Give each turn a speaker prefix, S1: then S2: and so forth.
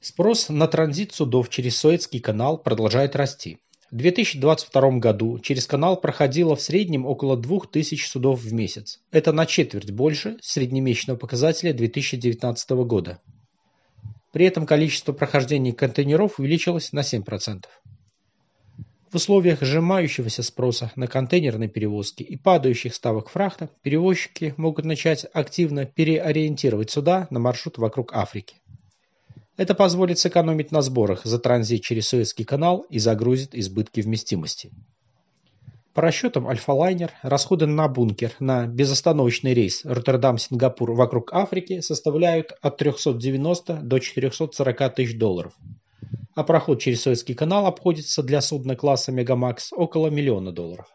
S1: Спрос на транзит судов через Суэцкий канал продолжает расти. В 2022 году через канал проходило в среднем около 2000 судов в месяц. Это на четверть больше среднемесячного показателя 2019 года. При этом количество прохождений контейнеров увеличилось на 7%. В условиях сжимающегося спроса на контейнерные перевозки и падающих ставок фрахта перевозчики могут начать активно переориентировать суда на маршрут вокруг Африки. Это позволит сэкономить на сборах за транзит через Суэцкий канал и загрузит избытки вместимости. По расчетам Альфа-Лайнер, расходы на бункер на безостановочный рейс Роттердам-Сингапур вокруг Африки составляют от 390 до 440 тысяч долларов – а проход через Суэцкий канал обходится для судна класса «Мегамакс» около миллиона долларов.